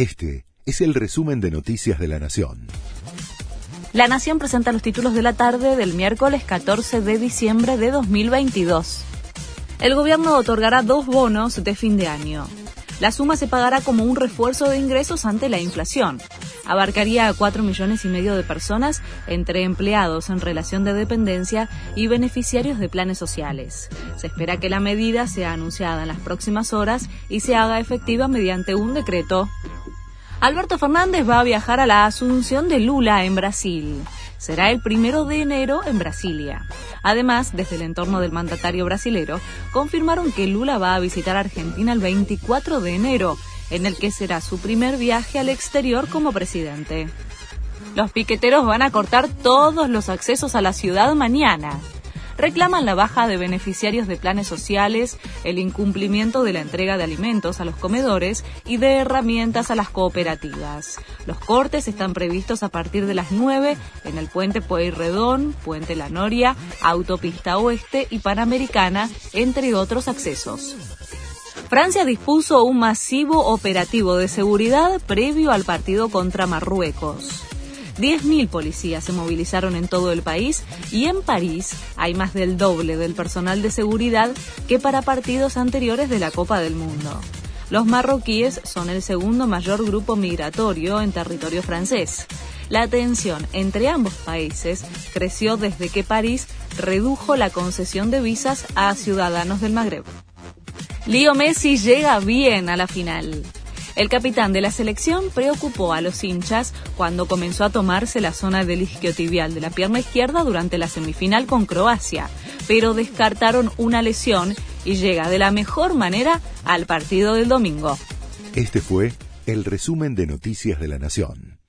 Este es el resumen de Noticias de la Nación. La Nación presenta los títulos de la tarde del miércoles 14 de diciembre de 2022. El gobierno otorgará dos bonos de fin de año. La suma se pagará como un refuerzo de ingresos ante la inflación. Abarcaría a cuatro millones y medio de personas entre empleados en relación de dependencia y beneficiarios de planes sociales. Se espera que la medida sea anunciada en las próximas horas y se haga efectiva mediante un decreto. Alberto Fernández va a viajar a la Asunción de Lula en Brasil será el primero de enero en Brasilia. Además, desde el entorno del mandatario brasilero, confirmaron que Lula va a visitar Argentina el 24 de enero, en el que será su primer viaje al exterior como presidente. Los piqueteros van a cortar todos los accesos a la ciudad mañana reclaman la baja de beneficiarios de planes sociales, el incumplimiento de la entrega de alimentos a los comedores y de herramientas a las cooperativas. Los cortes están previstos a partir de las 9 en el puente Pueyrredón, puente La Noria, autopista oeste y panamericana, entre otros accesos. Francia dispuso un masivo operativo de seguridad previo al partido contra Marruecos. 10.000 policías se movilizaron en todo el país y en París hay más del doble del personal de seguridad que para partidos anteriores de la Copa del Mundo. Los marroquíes son el segundo mayor grupo migratorio en territorio francés. La tensión entre ambos países creció desde que París redujo la concesión de visas a ciudadanos del Magreb. Leo Messi llega bien a la final. El capitán de la selección preocupó a los hinchas cuando comenzó a tomarse la zona del isquiotibial de la pierna izquierda durante la semifinal con Croacia, pero descartaron una lesión y llega de la mejor manera al partido del domingo. Este fue el resumen de Noticias de la Nación.